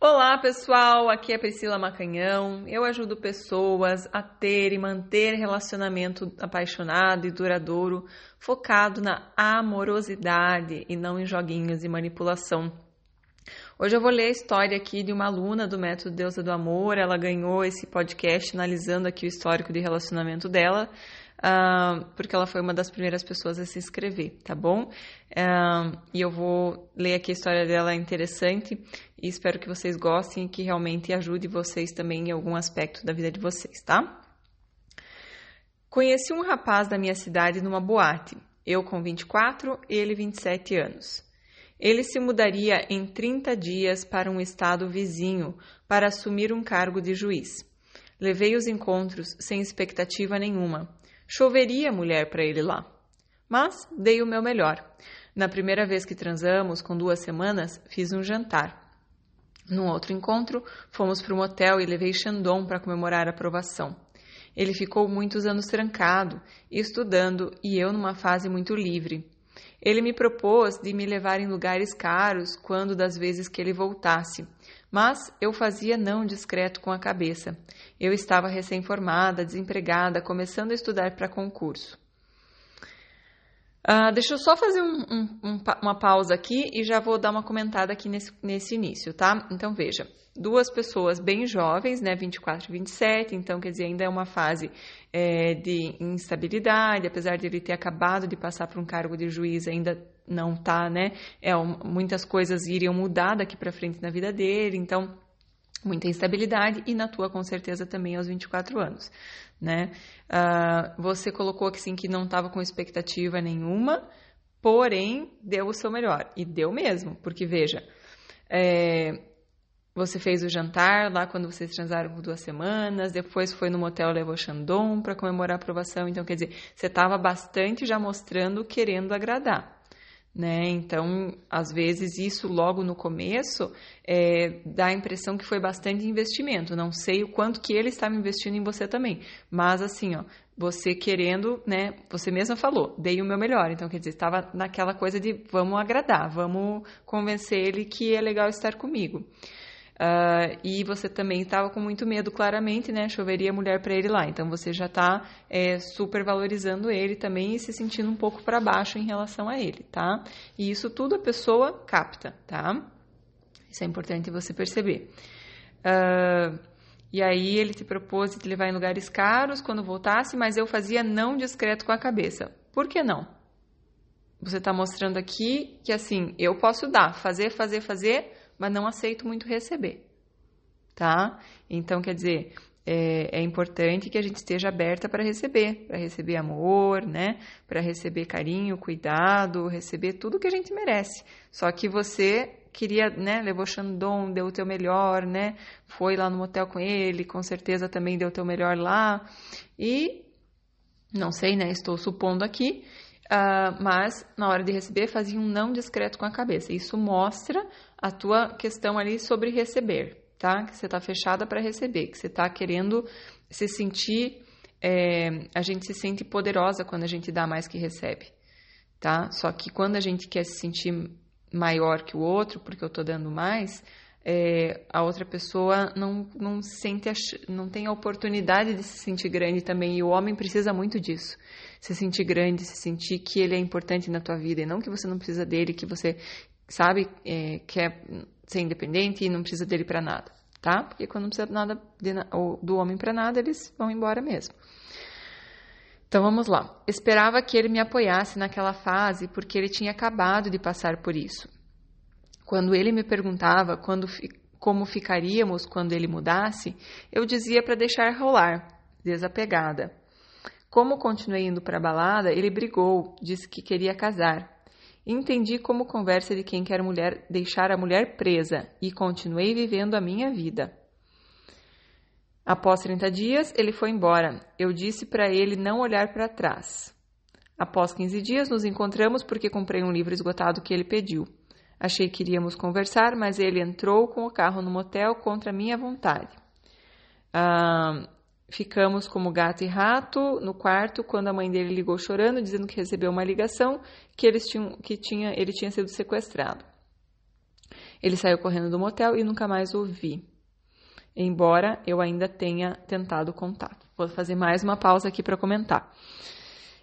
Olá pessoal, aqui é Priscila Macanhão. Eu ajudo pessoas a ter e manter relacionamento apaixonado e duradouro, focado na amorosidade e não em joguinhos e manipulação. Hoje eu vou ler a história aqui de uma aluna do Método Deusa do Amor. Ela ganhou esse podcast analisando aqui o histórico de relacionamento dela uh, porque ela foi uma das primeiras pessoas a se inscrever, tá bom? Uh, e eu vou ler aqui a história dela, é interessante, e espero que vocês gostem e que realmente ajude vocês também em algum aspecto da vida de vocês, tá? Conheci um rapaz da minha cidade numa boate, eu com 24, ele 27 anos. Ele se mudaria em 30 dias para um estado vizinho para assumir um cargo de juiz. Levei os encontros sem expectativa nenhuma. Choveria mulher para ele lá. Mas dei o meu melhor. Na primeira vez que transamos, com duas semanas, fiz um jantar. Num outro encontro, fomos para um hotel e levei Chandon para comemorar a aprovação. Ele ficou muitos anos trancado, estudando, e eu numa fase muito livre. Ele me propôs de me levar em lugares caros quando das vezes que ele voltasse, mas eu fazia não discreto com a cabeça. Eu estava recém-formada, desempregada, começando a estudar para concurso. Uh, deixa eu só fazer um, um, um, uma pausa aqui e já vou dar uma comentada aqui nesse, nesse início, tá? Então veja, duas pessoas bem jovens, né, 24 e 27, então quer dizer, ainda é uma fase é, de instabilidade, apesar de ele ter acabado de passar por um cargo de juiz, ainda não tá, né? É, muitas coisas iriam mudar daqui para frente na vida dele, então muita instabilidade e na tua com certeza também aos 24 anos, né? Uh, você colocou que sim que não estava com expectativa nenhuma, porém deu o seu melhor e deu mesmo, porque veja, é, você fez o jantar lá quando vocês transaram por duas semanas, depois foi no motel levou Chandon para comemorar a aprovação. Então, quer dizer, você estava bastante já mostrando querendo agradar. Né? Então, às vezes, isso logo no começo é, dá a impressão que foi bastante investimento. Não sei o quanto que ele estava investindo em você também. Mas, assim, ó, você querendo, né? Você mesma falou, dei o meu melhor. Então, quer dizer, estava naquela coisa de vamos agradar, vamos convencer ele que é legal estar comigo. Uh, e você também estava com muito medo, claramente, né? Choveria mulher para ele lá. Então você já está é, super valorizando ele também e se sentindo um pouco para baixo em relação a ele, tá? E isso tudo a pessoa capta, tá? Isso é importante você perceber. Uh, e aí ele te propôs te levar em lugares caros quando voltasse, mas eu fazia não discreto com a cabeça. Por que não? Você está mostrando aqui que assim, eu posso dar, fazer, fazer, fazer, mas não aceito muito receber, tá? Então, quer dizer, é, é importante que a gente esteja aberta para receber, para receber amor, né? Para receber carinho, cuidado, receber tudo que a gente merece. Só que você queria, né? Levou Xandon, deu o teu melhor, né? Foi lá no motel com ele, com certeza também deu o teu melhor lá. E não sei, né? Estou supondo aqui. Uh, mas na hora de receber fazia um não discreto com a cabeça. Isso mostra a tua questão ali sobre receber, tá? Que você está fechada para receber, que você está querendo se sentir. É, a gente se sente poderosa quando a gente dá mais que recebe, tá? Só que quando a gente quer se sentir maior que o outro, porque eu estou dando mais, é, a outra pessoa não, não sente, a, não tem a oportunidade de se sentir grande também. E o homem precisa muito disso. Se sentir grande, se sentir que ele é importante na tua vida e não que você não precisa dele, que você sabe, é, quer ser independente e não precisa dele para nada, tá? Porque quando não precisa nada de, do homem para nada, eles vão embora mesmo. Então vamos lá. Esperava que ele me apoiasse naquela fase porque ele tinha acabado de passar por isso. Quando ele me perguntava quando, como ficaríamos quando ele mudasse, eu dizia para deixar rolar, desapegada. Como continuei indo para a balada, ele brigou, disse que queria casar. Entendi como conversa de quem quer mulher deixar a mulher presa e continuei vivendo a minha vida. Após 30 dias, ele foi embora. Eu disse para ele não olhar para trás. Após 15 dias, nos encontramos porque comprei um livro esgotado que ele pediu. Achei que iríamos conversar, mas ele entrou com o carro no motel contra minha vontade. Ah, Ficamos como gato e rato no quarto quando a mãe dele ligou chorando, dizendo que recebeu uma ligação que, eles tinham, que tinha, ele tinha sido sequestrado. Ele saiu correndo do motel e nunca mais o vi. Embora eu ainda tenha tentado contato. Vou fazer mais uma pausa aqui para comentar.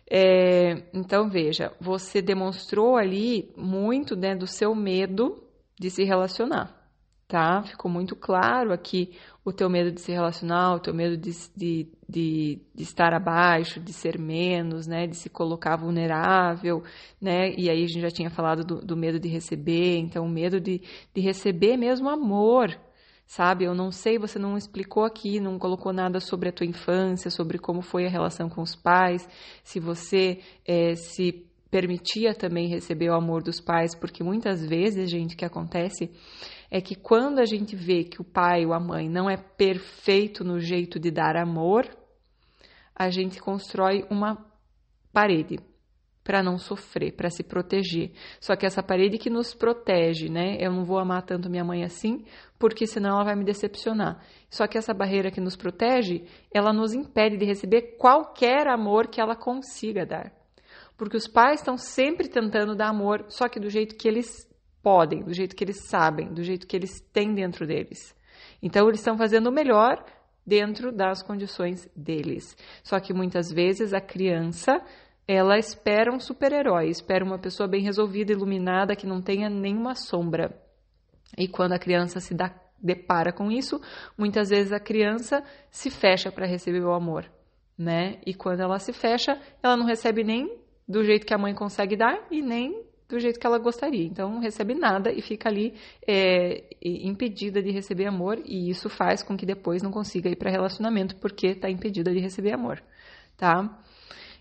É, então, veja, você demonstrou ali muito né, do seu medo de se relacionar, tá? Ficou muito claro aqui o teu medo de se relacionar, o teu medo de, de, de, de, estar abaixo, de ser menos, né? De se colocar vulnerável, né? E aí a gente já tinha falado do, do medo de receber, então o medo de, de receber mesmo amor, sabe? Eu não sei, você não explicou aqui, não colocou nada sobre a tua infância, sobre como foi a relação com os pais, se você é, se permitia também receber o amor dos pais, porque muitas vezes, gente, o que acontece é que quando a gente vê que o pai ou a mãe não é perfeito no jeito de dar amor, a gente constrói uma parede para não sofrer, para se proteger. Só que essa parede que nos protege, né? Eu não vou amar tanto minha mãe assim, porque senão ela vai me decepcionar. Só que essa barreira que nos protege, ela nos impede de receber qualquer amor que ela consiga dar. Porque os pais estão sempre tentando dar amor, só que do jeito que eles podem, do jeito que eles sabem, do jeito que eles têm dentro deles. Então eles estão fazendo o melhor dentro das condições deles. Só que muitas vezes a criança ela espera um super-herói, espera uma pessoa bem resolvida, iluminada, que não tenha nenhuma sombra. E quando a criança se dá, depara com isso, muitas vezes a criança se fecha para receber o amor, né? E quando ela se fecha, ela não recebe nem do jeito que a mãe consegue dar e nem do jeito que ela gostaria. Então, não recebe nada e fica ali é, impedida de receber amor, e isso faz com que depois não consiga ir para relacionamento porque está impedida de receber amor, tá?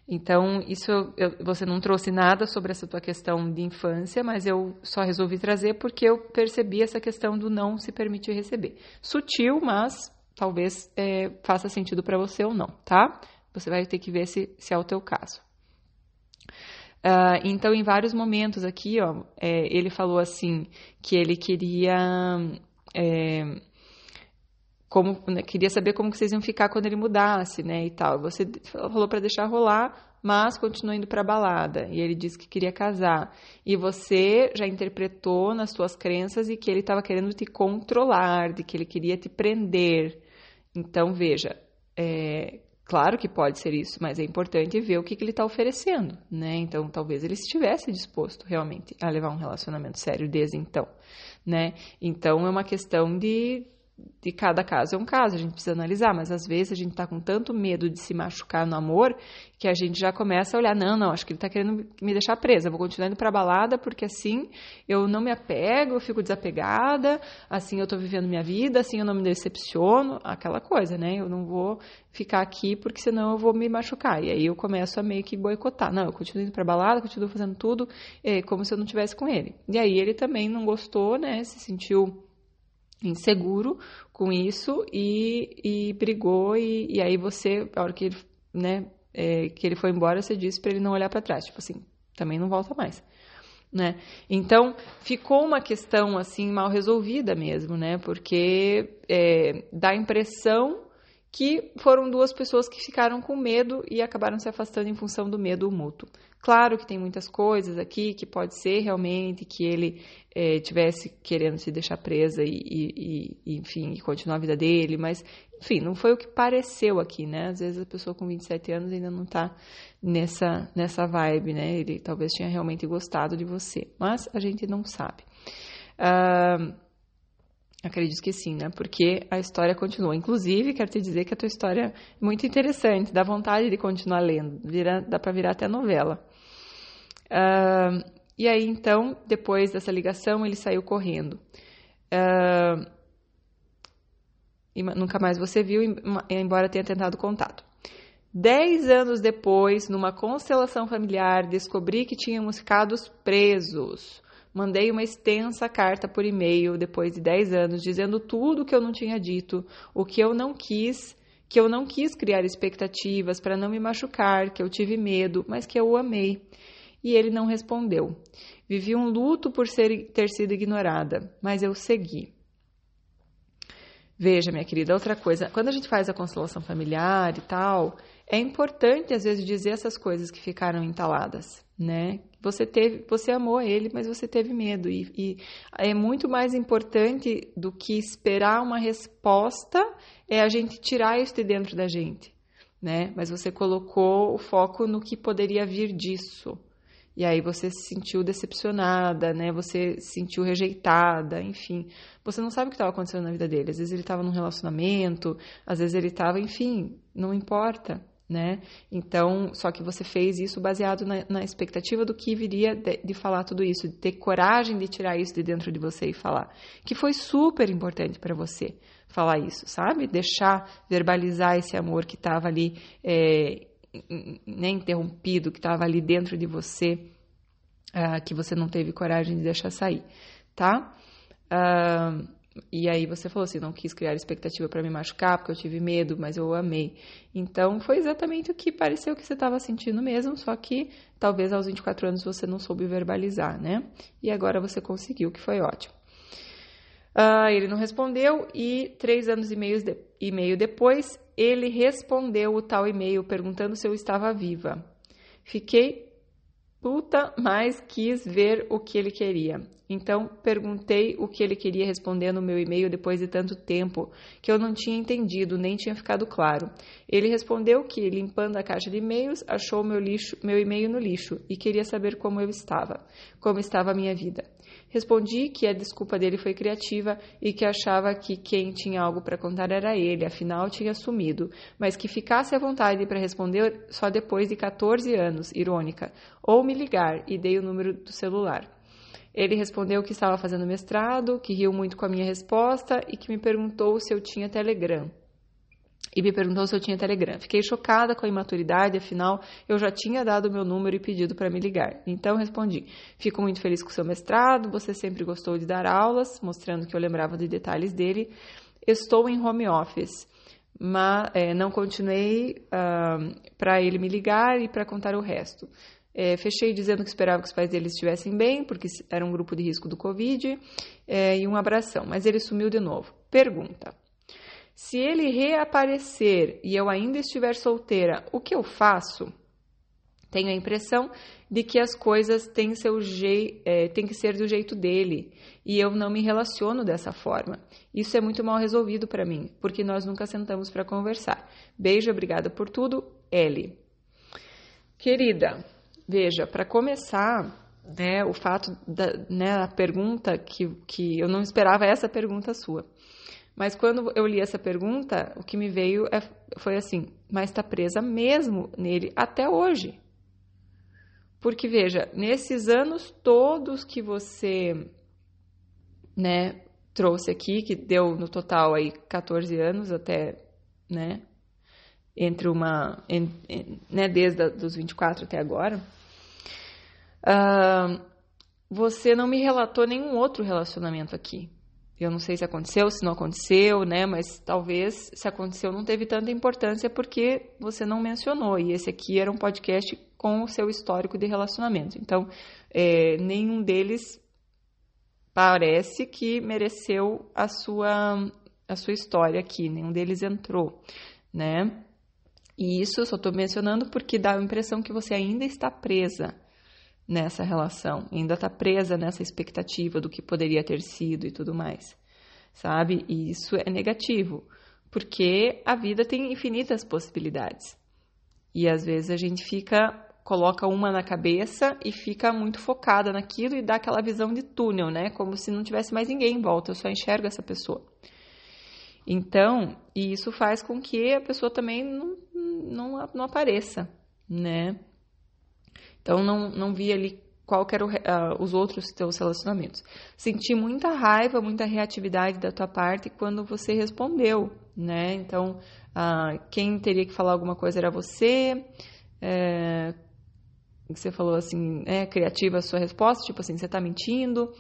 Então, isso eu, você não trouxe nada sobre essa tua questão de infância, mas eu só resolvi trazer porque eu percebi essa questão do não se permitir receber. Sutil, mas talvez é, faça sentido para você ou não, tá? Você vai ter que ver se, se é o teu caso. Uh, então, em vários momentos aqui, ó, é, ele falou assim que ele queria é, como né, queria saber como que vocês iam ficar quando ele mudasse, né, e tal. Você falou para deixar rolar, mas continuou indo para balada. E ele disse que queria casar. E você já interpretou nas suas crenças e que ele estava querendo te controlar, de que ele queria te prender. Então veja, é, Claro que pode ser isso, mas é importante ver o que, que ele está oferecendo, né? Então, talvez ele estivesse disposto realmente a levar um relacionamento sério desde então, né? Então, é uma questão de de cada caso é um caso, a gente precisa analisar, mas às vezes a gente está com tanto medo de se machucar no amor que a gente já começa a olhar, não, não, acho que ele está querendo me deixar presa, vou continuar indo para balada porque assim eu não me apego, eu fico desapegada, assim eu estou vivendo minha vida, assim eu não me decepciono, aquela coisa, né? Eu não vou ficar aqui porque senão eu vou me machucar. E aí eu começo a meio que boicotar. Não, eu continuo indo para balada, continuo fazendo tudo é, como se eu não tivesse com ele. E aí ele também não gostou, né? Se sentiu inseguro com isso e, e brigou e, e, aí você, a hora que ele, né, é, que ele foi embora, você disse para ele não olhar para trás, tipo assim, também não volta mais. Né? Então ficou uma questão assim mal resolvida mesmo, né? Porque é, dá a impressão que foram duas pessoas que ficaram com medo e acabaram se afastando em função do medo mútuo. Claro que tem muitas coisas aqui que pode ser realmente que ele é, tivesse querendo se deixar presa e, e, e, enfim, continuar a vida dele, mas, enfim, não foi o que pareceu aqui, né? Às vezes a pessoa com 27 anos ainda não tá nessa, nessa vibe, né? Ele talvez tenha realmente gostado de você, mas a gente não sabe. Uh, acredito que sim, né? Porque a história continua. Inclusive, quero te dizer que a tua história é muito interessante, dá vontade de continuar lendo, vira, dá para virar até novela. Uh, e aí, então, depois dessa ligação, ele saiu correndo. Uh, e nunca mais você viu, embora tenha tentado contato. Dez anos depois, numa constelação familiar, descobri que tínhamos ficado presos. Mandei uma extensa carta por e-mail depois de dez anos, dizendo tudo o que eu não tinha dito, o que eu não quis, que eu não quis criar expectativas para não me machucar, que eu tive medo, mas que eu o amei e ele não respondeu. Vivi um luto por ser, ter sido ignorada, mas eu segui. Veja, minha querida, outra coisa, quando a gente faz a constelação familiar e tal, é importante às vezes dizer essas coisas que ficaram entaladas, né? Você teve, você amou ele, mas você teve medo e, e é muito mais importante do que esperar uma resposta é a gente tirar isso de dentro da gente, né? Mas você colocou o foco no que poderia vir disso. E aí você se sentiu decepcionada, né? Você se sentiu rejeitada, enfim. Você não sabe o que estava acontecendo na vida dele. Às vezes ele estava num relacionamento, às vezes ele estava, enfim, não importa né? Então, só que você fez isso baseado na, na expectativa do que viria de, de, falar tudo isso, de ter coragem de tirar isso de dentro de você e falar, que foi super importante para você falar isso, sabe? Deixar verbalizar esse amor que estava ali, é, né, interrompido, que estava ali dentro de você, uh, que você não teve coragem de deixar sair, tá? Uh, e aí você falou assim, não quis criar expectativa para me machucar, porque eu tive medo, mas eu amei. Então foi exatamente o que pareceu que você estava sentindo mesmo, só que talvez aos 24 anos você não soube verbalizar, né? E agora você conseguiu, que foi ótimo. Uh, ele não respondeu e três anos e meio, de, e meio depois ele respondeu o tal e-mail perguntando se eu estava viva. Fiquei puta, mas quis ver o que ele queria. Então perguntei o que ele queria responder no meu e-mail depois de tanto tempo que eu não tinha entendido, nem tinha ficado claro. Ele respondeu que, limpando a caixa de e-mails, achou meu, lixo, meu e-mail no lixo e queria saber como eu estava, como estava a minha vida. Respondi que a desculpa dele foi criativa e que achava que quem tinha algo para contar era ele, afinal tinha sumido, mas que ficasse à vontade para responder só depois de 14 anos, irônica, ou me ligar e dei o número do celular. Ele respondeu que estava fazendo mestrado, que riu muito com a minha resposta e que me perguntou se eu tinha Telegram e me perguntou se eu tinha Telegram. Fiquei chocada com a imaturidade, afinal eu já tinha dado meu número e pedido para me ligar. Então respondi: Fico muito feliz com seu mestrado, você sempre gostou de dar aulas, mostrando que eu lembrava de detalhes dele. Estou em home office, mas é, não continuei uh, para ele me ligar e para contar o resto. É, fechei dizendo que esperava que os pais dele estivessem bem, porque era um grupo de risco do Covid, é, e um abração. Mas ele sumiu de novo. Pergunta. Se ele reaparecer e eu ainda estiver solteira, o que eu faço? Tenho a impressão de que as coisas têm, seu. É, têm que ser do jeito dele e eu não me relaciono dessa forma. Isso é muito mal resolvido para mim, porque nós nunca sentamos para conversar. Beijo, obrigada por tudo, Ellie. Querida, veja, para começar, né, o fato da né, a pergunta que, que eu não esperava essa pergunta sua. Mas quando eu li essa pergunta, o que me veio é, foi assim: mas está presa mesmo nele até hoje. Porque veja, nesses anos todos que você, né, trouxe aqui, que deu no total aí 14 anos até, né, entre uma, né, desde a, dos 24 até agora, uh, você não me relatou nenhum outro relacionamento aqui. Eu não sei se aconteceu, se não aconteceu, né? Mas talvez se aconteceu não teve tanta importância porque você não mencionou. E esse aqui era um podcast com o seu histórico de relacionamento. Então, é, nenhum deles parece que mereceu a sua, a sua história aqui. Nenhum deles entrou, né? E isso eu só estou mencionando porque dá a impressão que você ainda está presa nessa relação, ainda está presa nessa expectativa do que poderia ter sido e tudo mais, sabe? E isso é negativo, porque a vida tem infinitas possibilidades. E às vezes a gente fica, coloca uma na cabeça e fica muito focada naquilo e dá aquela visão de túnel, né? Como se não tivesse mais ninguém em volta, eu só enxergo essa pessoa. Então, e isso faz com que a pessoa também não, não, não apareça, né? Então, não, não vi ali qual eram uh, os outros teus relacionamentos. Senti muita raiva, muita reatividade da tua parte quando você respondeu, né? Então, uh, quem teria que falar alguma coisa era você. É, você falou assim, é criativa a sua resposta, tipo assim, você tá mentindo.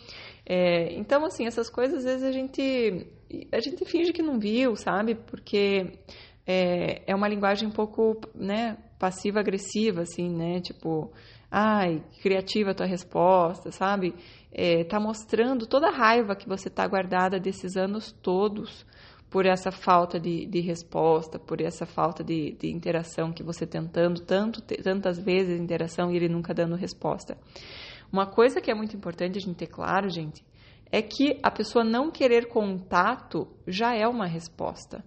É, então, assim, essas coisas às vezes a gente a gente finge que não viu, sabe? Porque é, é uma linguagem um pouco, né, passiva-agressiva, assim, né? Tipo, ai, criativa a tua resposta, sabe? É, tá mostrando toda a raiva que você tá guardada desses anos todos por essa falta de, de resposta, por essa falta de, de interação que você tentando tanto, tantas vezes interação e ele nunca dando resposta. Uma coisa que é muito importante a gente ter claro, gente, é que a pessoa não querer contato já é uma resposta.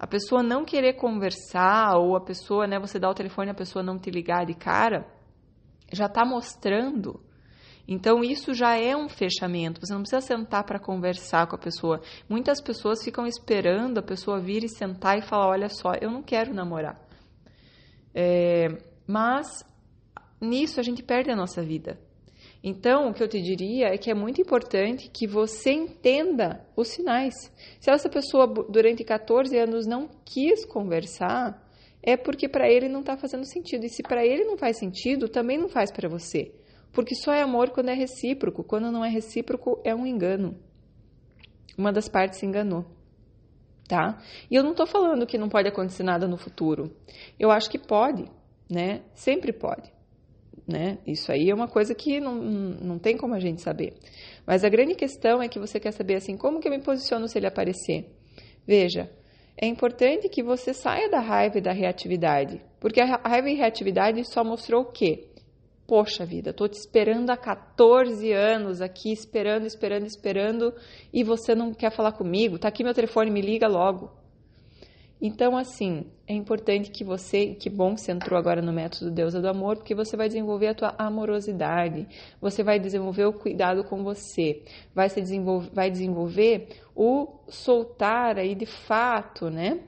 A pessoa não querer conversar ou a pessoa, né, você dá o telefone e a pessoa não te ligar de cara, já está mostrando então, isso já é um fechamento. Você não precisa sentar para conversar com a pessoa. Muitas pessoas ficam esperando a pessoa vir e sentar e falar: Olha só, eu não quero namorar. É, mas nisso a gente perde a nossa vida. Então, o que eu te diria é que é muito importante que você entenda os sinais. Se essa pessoa durante 14 anos não quis conversar, é porque para ele não está fazendo sentido. E se para ele não faz sentido, também não faz para você. Porque só é amor quando é recíproco. Quando não é recíproco, é um engano. Uma das partes se enganou. Tá? E eu não estou falando que não pode acontecer nada no futuro. Eu acho que pode, né? Sempre pode. Né? Isso aí é uma coisa que não, não tem como a gente saber. Mas a grande questão é que você quer saber assim, como que eu me posiciono se ele aparecer? Veja, é importante que você saia da raiva e da reatividade, porque a raiva e a reatividade só mostrou o quê? Poxa vida, tô te esperando há 14 anos aqui, esperando, esperando, esperando, e você não quer falar comigo? Tá aqui meu telefone, me liga logo. Então, assim, é importante que você, que bom que você entrou agora no método Deusa do Amor, porque você vai desenvolver a tua amorosidade, você vai desenvolver o cuidado com você, vai, se desenvolver, vai desenvolver o soltar aí de fato, né?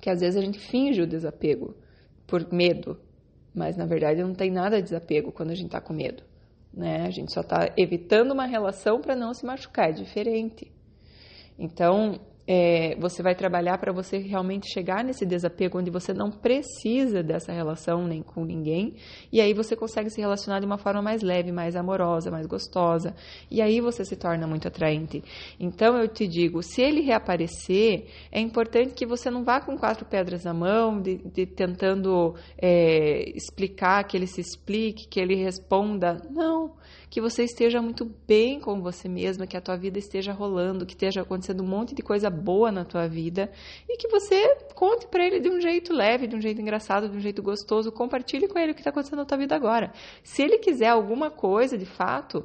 Que às vezes a gente finge o desapego por medo, mas na verdade não tem nada de desapego quando a gente está com medo. Né? A gente só está evitando uma relação para não se machucar, é diferente. Então, é, você vai trabalhar para você realmente chegar nesse desapego onde você não precisa dessa relação nem com ninguém, e aí você consegue se relacionar de uma forma mais leve, mais amorosa, mais gostosa, e aí você se torna muito atraente. Então eu te digo, se ele reaparecer, é importante que você não vá com quatro pedras na mão, de, de tentando é, explicar, que ele se explique, que ele responda. Não que você esteja muito bem com você mesma, que a tua vida esteja rolando, que esteja acontecendo um monte de coisa boa na tua vida e que você conte para ele de um jeito leve, de um jeito engraçado, de um jeito gostoso, compartilhe com ele o que está acontecendo na tua vida agora. Se ele quiser alguma coisa, de fato,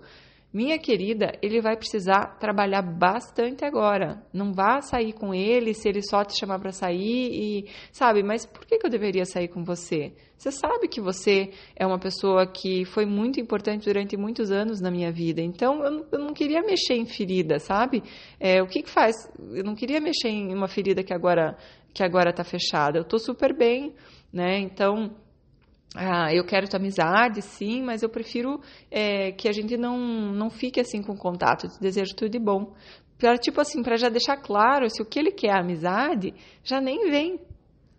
minha querida, ele vai precisar trabalhar bastante agora. Não vá sair com ele se ele só te chamar para sair e, sabe, mas por que, que eu deveria sair com você? Você sabe que você é uma pessoa que foi muito importante durante muitos anos na minha vida. Então, eu não, eu não queria mexer em ferida, sabe? É, o que, que faz? Eu não queria mexer em uma ferida que agora que agora está fechada. Eu estou super bem, né? Então, ah, eu quero tua amizade, sim, mas eu prefiro é, que a gente não, não fique assim com contato. te desejo tudo de bom. Pra, tipo assim, para já deixar claro se o que ele quer é amizade, já nem vem,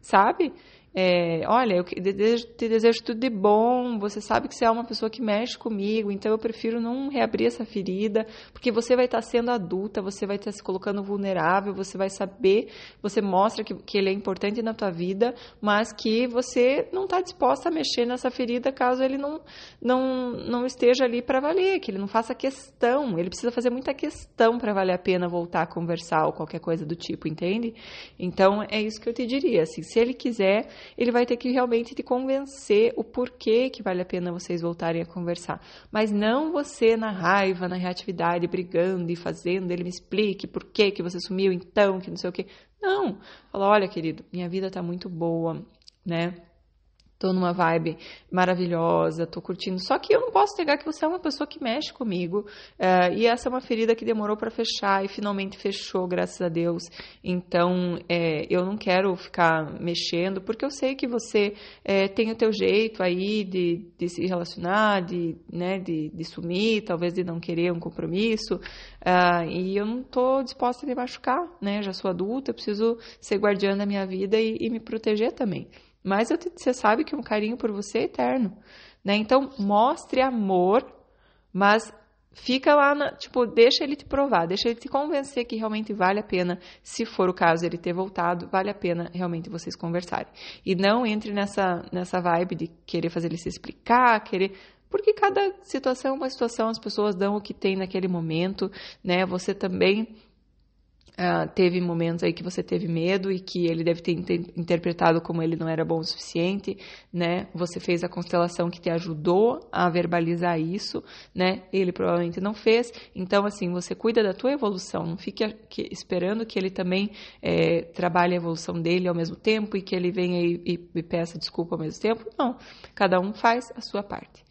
sabe? É, olha, eu te desejo, tudo de bom, você sabe que você é uma pessoa que mexe comigo, então eu prefiro não reabrir essa ferida, porque você vai estar sendo adulta, você vai estar se colocando vulnerável, você vai saber, você mostra que, que ele é importante na tua vida, mas que você não está disposta a mexer nessa ferida caso ele não, não, não esteja ali para valer, que ele não faça questão, ele precisa fazer muita questão para valer a pena voltar a conversar ou qualquer coisa do tipo, entende? Então é isso que eu te diria, assim, se ele quiser ele vai ter que realmente te convencer o porquê que vale a pena vocês voltarem a conversar. Mas não você na raiva, na reatividade, brigando e fazendo, ele me explique por que que você sumiu então, que não sei o quê. Não. Fala, olha, querido, minha vida tá muito boa, né? Tô numa vibe maravilhosa, tô curtindo. Só que eu não posso negar que você é uma pessoa que mexe comigo. Uh, e essa é uma ferida que demorou para fechar e finalmente fechou, graças a Deus. Então, é, eu não quero ficar mexendo, porque eu sei que você é, tem o teu jeito aí de, de se relacionar, de, né, de, de, sumir, talvez de não querer um compromisso. Uh, e eu não tô disposta a me machucar, né? Já sou adulta, preciso ser guardiã da minha vida e, e me proteger também. Mas eu, você sabe que um carinho por você é eterno, né? Então, mostre amor, mas fica lá, na, tipo, deixa ele te provar, deixa ele te convencer que realmente vale a pena, se for o caso ele ter voltado, vale a pena realmente vocês conversarem. E não entre nessa, nessa vibe de querer fazer ele se explicar, querer porque cada situação é uma situação, as pessoas dão o que tem naquele momento, né? Você também Uh, teve momentos aí que você teve medo e que ele deve ter interpretado como ele não era bom o suficiente, né? Você fez a constelação que te ajudou a verbalizar isso, né? Ele provavelmente não fez. Então, assim, você cuida da tua evolução. Não fique esperando que ele também é, trabalhe a evolução dele ao mesmo tempo e que ele venha e, e, e peça desculpa ao mesmo tempo. Não. Cada um faz a sua parte.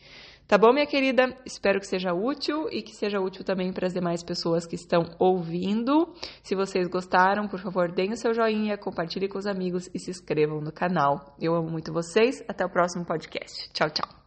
Tá bom, minha querida? Espero que seja útil e que seja útil também para as demais pessoas que estão ouvindo. Se vocês gostaram, por favor, deem o seu joinha, compartilhe com os amigos e se inscrevam no canal. Eu amo muito vocês. Até o próximo podcast. Tchau, tchau.